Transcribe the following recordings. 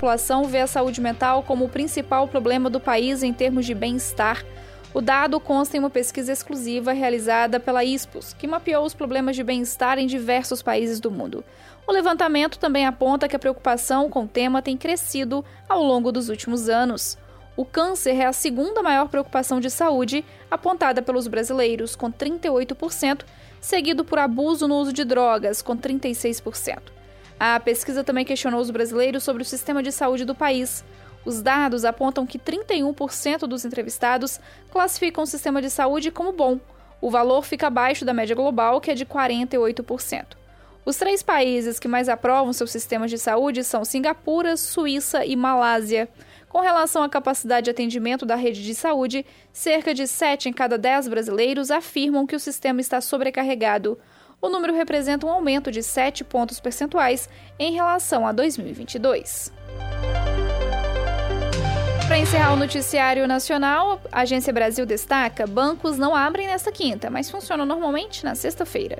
população vê a saúde mental como o principal problema do país em termos de bem-estar. O dado consta em uma pesquisa exclusiva realizada pela ISPOS, que mapeou os problemas de bem-estar em diversos países do mundo. O levantamento também aponta que a preocupação com o tema tem crescido ao longo dos últimos anos. O câncer é a segunda maior preocupação de saúde apontada pelos brasileiros, com 38%, seguido por abuso no uso de drogas, com 36%. A pesquisa também questionou os brasileiros sobre o sistema de saúde do país. Os dados apontam que 31% dos entrevistados classificam o sistema de saúde como bom. O valor fica abaixo da média global, que é de 48%. Os três países que mais aprovam seus sistemas de saúde são Singapura, Suíça e Malásia. Com relação à capacidade de atendimento da rede de saúde, cerca de 7 em cada 10 brasileiros afirmam que o sistema está sobrecarregado. O número representa um aumento de 7 pontos percentuais em relação a 2022. Para encerrar o noticiário nacional, a Agência Brasil destaca: bancos não abrem nesta quinta, mas funcionam normalmente na sexta-feira.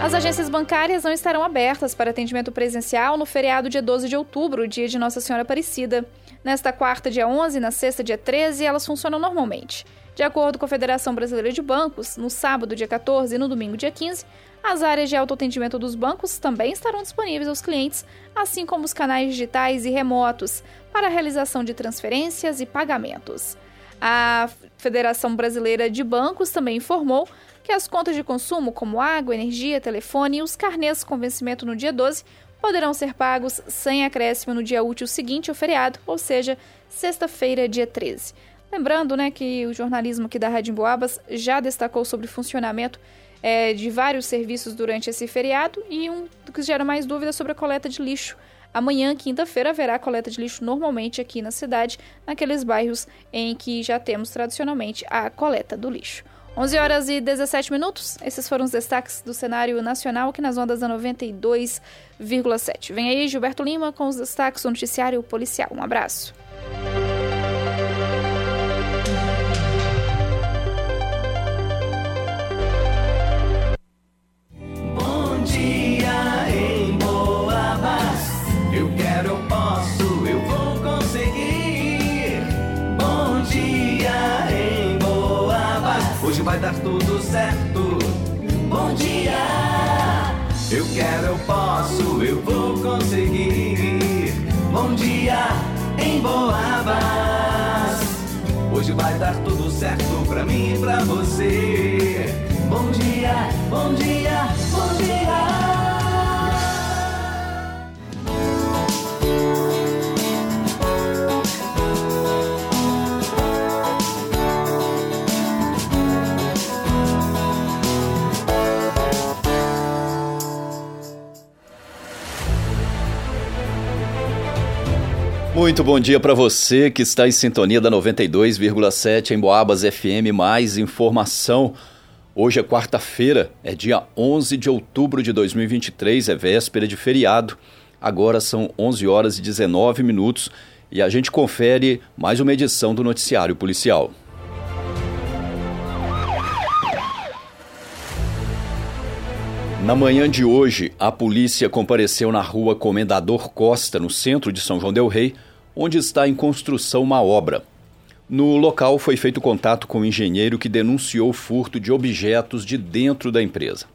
As agências bancárias não estarão abertas para atendimento presencial no feriado dia 12 de outubro, dia de Nossa Senhora Aparecida. Nesta quarta, dia 11, e na sexta, dia 13, elas funcionam normalmente. De acordo com a Federação Brasileira de Bancos, no sábado, dia 14 e no domingo, dia 15, as áreas de autoatendimento dos bancos também estarão disponíveis aos clientes, assim como os canais digitais e remotos para a realização de transferências e pagamentos. A Federação Brasileira de Bancos também informou que as contas de consumo, como água, energia, telefone e os carnês com vencimento no dia 12, poderão ser pagos sem acréscimo no dia útil seguinte ao feriado, ou seja, sexta-feira, dia 13. Lembrando né, que o jornalismo aqui da Rádio Emboabas já destacou sobre o funcionamento é, de vários serviços durante esse feriado e um que gera mais dúvidas sobre a coleta de lixo. Amanhã, quinta-feira, haverá coleta de lixo normalmente aqui na cidade, naqueles bairros em que já temos tradicionalmente a coleta do lixo. 11 horas e 17 minutos. Esses foram os destaques do cenário nacional aqui nas ondas da 92,7. Vem aí Gilberto Lima com os destaques do noticiário policial. Um abraço. Vai dar tudo certo. Bom dia! Eu quero, eu posso, eu vou conseguir. Bom dia em Boabas. Hoje vai dar tudo certo pra mim e pra você. Bom dia, bom dia. Muito bom dia para você que está em sintonia da 92,7 em Boabas FM. Mais informação. Hoje é quarta-feira, é dia 11 de outubro de 2023, é véspera de feriado. Agora são 11 horas e 19 minutos e a gente confere mais uma edição do Noticiário Policial. Na manhã de hoje, a polícia compareceu na rua Comendador Costa, no centro de São João Del Rei, onde está em construção uma obra. No local foi feito contato com o engenheiro que denunciou furto de objetos de dentro da empresa.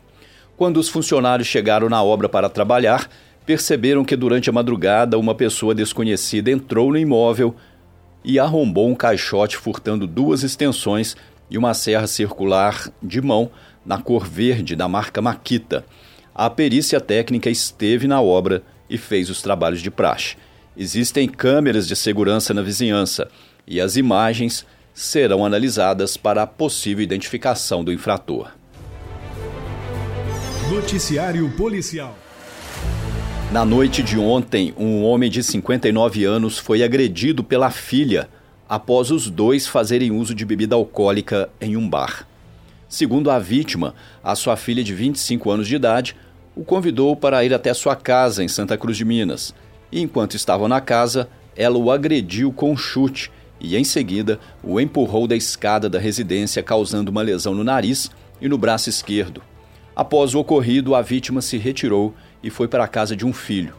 Quando os funcionários chegaram na obra para trabalhar, perceberam que durante a madrugada uma pessoa desconhecida entrou no imóvel e arrombou um caixote furtando duas extensões e uma serra circular de mão na cor verde da marca Maquita. A perícia técnica esteve na obra e fez os trabalhos de praxe. Existem câmeras de segurança na vizinhança e as imagens serão analisadas para a possível identificação do infrator. Noticiário Policial. Na noite de ontem, um homem de 59 anos foi agredido pela filha após os dois fazerem uso de bebida alcoólica em um bar. Segundo a vítima, a sua filha de 25 anos de idade o convidou para ir até sua casa em Santa Cruz de Minas e enquanto estavam na casa, ela o agrediu com um chute e, em seguida, o empurrou da escada da residência, causando uma lesão no nariz e no braço esquerdo. Após o ocorrido, a vítima se retirou e foi para a casa de um filho.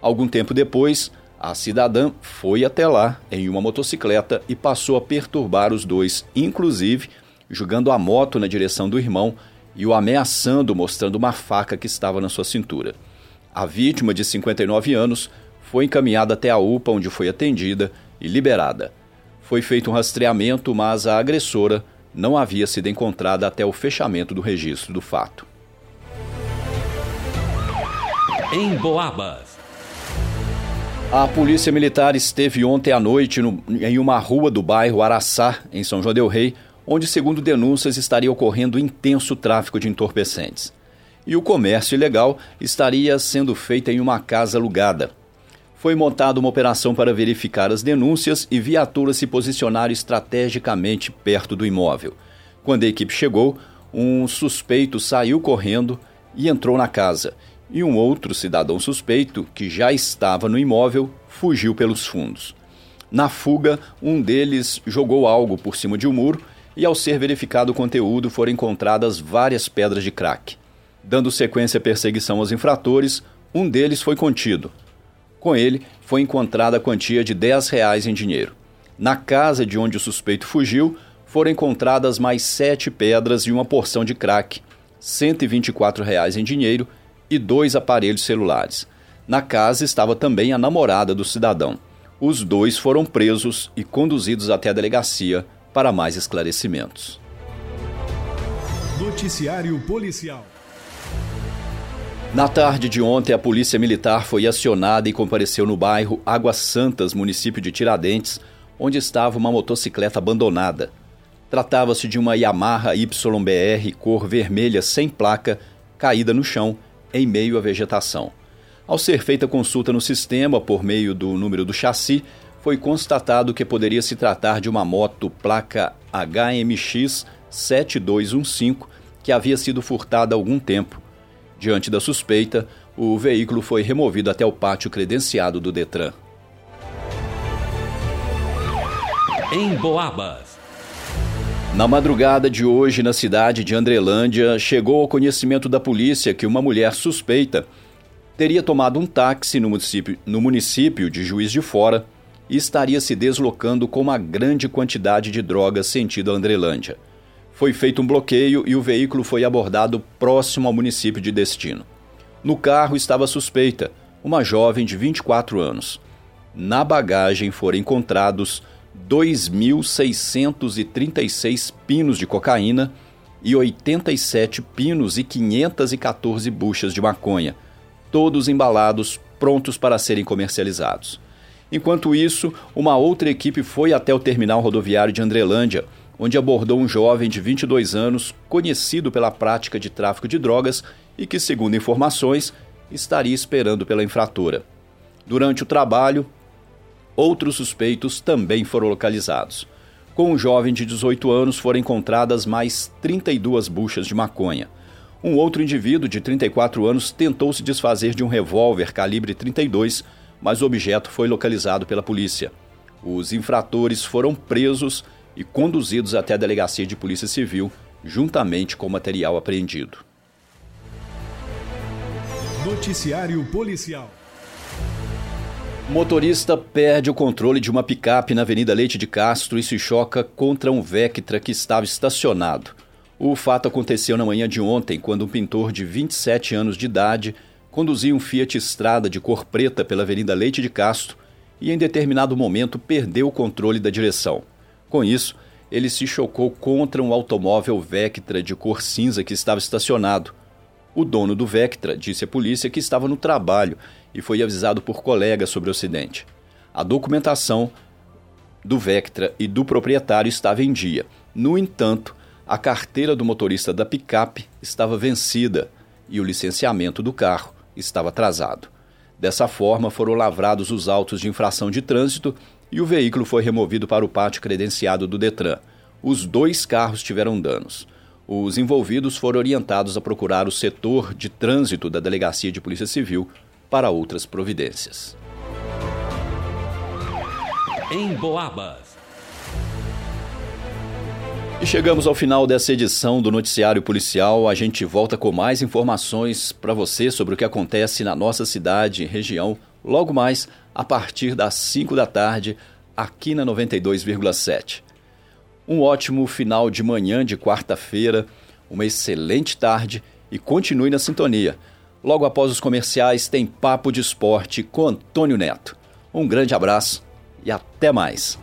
Algum tempo depois, a cidadã foi até lá em uma motocicleta e passou a perturbar os dois, inclusive jogando a moto na direção do irmão e o ameaçando, mostrando uma faca que estava na sua cintura. A vítima, de 59 anos, foi encaminhada até a UPA, onde foi atendida e liberada. Foi feito um rastreamento, mas a agressora não havia sido encontrada até o fechamento do registro do fato. Em Boabas. A Polícia Militar esteve ontem à noite no, em uma rua do bairro Araçá, em São João Del Rei, onde, segundo denúncias, estaria ocorrendo intenso tráfico de entorpecentes. E o comércio ilegal estaria sendo feito em uma casa alugada. Foi montada uma operação para verificar as denúncias e viaturas se posicionaram estrategicamente perto do imóvel. Quando a equipe chegou, um suspeito saiu correndo e entrou na casa e um outro cidadão suspeito, que já estava no imóvel, fugiu pelos fundos. Na fuga, um deles jogou algo por cima de um muro e, ao ser verificado o conteúdo, foram encontradas várias pedras de crack. Dando sequência à perseguição aos infratores, um deles foi contido. Com ele, foi encontrada a quantia de 10 reais em dinheiro. Na casa de onde o suspeito fugiu, foram encontradas mais sete pedras e uma porção de crack, 124 reais em dinheiro e dois aparelhos celulares. Na casa estava também a namorada do cidadão. Os dois foram presos e conduzidos até a delegacia para mais esclarecimentos. Noticiário Policial. Na tarde de ontem, a Polícia Militar foi acionada e compareceu no bairro Águas Santas, município de Tiradentes, onde estava uma motocicleta abandonada. Tratava-se de uma Yamaha YBR cor vermelha sem placa, caída no chão em meio à vegetação. Ao ser feita consulta no sistema por meio do número do chassi, foi constatado que poderia se tratar de uma moto placa HMX 7215 que havia sido furtada há algum tempo. Diante da suspeita, o veículo foi removido até o pátio credenciado do Detran. Em Boabas. Na madrugada de hoje, na cidade de Andrelândia, chegou ao conhecimento da polícia que uma mulher suspeita teria tomado um táxi no município, no município de Juiz de Fora e estaria se deslocando com uma grande quantidade de drogas sentido Andrelândia. Foi feito um bloqueio e o veículo foi abordado próximo ao município de destino. No carro estava suspeita, uma jovem de 24 anos. Na bagagem foram encontrados 2.636 pinos de cocaína e 87 pinos e 514 buchas de maconha, todos embalados, prontos para serem comercializados. Enquanto isso, uma outra equipe foi até o terminal rodoviário de Andrelândia, onde abordou um jovem de 22 anos, conhecido pela prática de tráfico de drogas e que, segundo informações, estaria esperando pela infratora. Durante o trabalho, Outros suspeitos também foram localizados. Com um jovem de 18 anos foram encontradas mais 32 buchas de maconha. Um outro indivíduo de 34 anos tentou se desfazer de um revólver calibre 32, mas o objeto foi localizado pela polícia. Os infratores foram presos e conduzidos até a delegacia de Polícia Civil, juntamente com o material apreendido. Noticiário Policial. Motorista perde o controle de uma picape na Avenida Leite de Castro e se choca contra um Vectra que estava estacionado. O fato aconteceu na manhã de ontem, quando um pintor de 27 anos de idade conduzia um Fiat Strada de cor preta pela Avenida Leite de Castro e, em determinado momento, perdeu o controle da direção. Com isso, ele se chocou contra um automóvel Vectra de cor cinza que estava estacionado. O dono do Vectra disse à polícia que estava no trabalho e foi avisado por colegas sobre o acidente. A documentação do Vectra e do proprietário estava em dia. No entanto, a carteira do motorista da picape estava vencida e o licenciamento do carro estava atrasado. Dessa forma, foram lavrados os autos de infração de trânsito e o veículo foi removido para o pátio credenciado do Detran. Os dois carros tiveram danos. Os envolvidos foram orientados a procurar o setor de trânsito da Delegacia de Polícia Civil para outras providências. Em Boabas. E chegamos ao final dessa edição do Noticiário Policial. A gente volta com mais informações para você sobre o que acontece na nossa cidade e região logo mais a partir das 5 da tarde, aqui na 92,7. Um ótimo final de manhã de quarta-feira, uma excelente tarde e continue na sintonia. Logo após os comerciais, tem Papo de Esporte com Antônio Neto. Um grande abraço e até mais.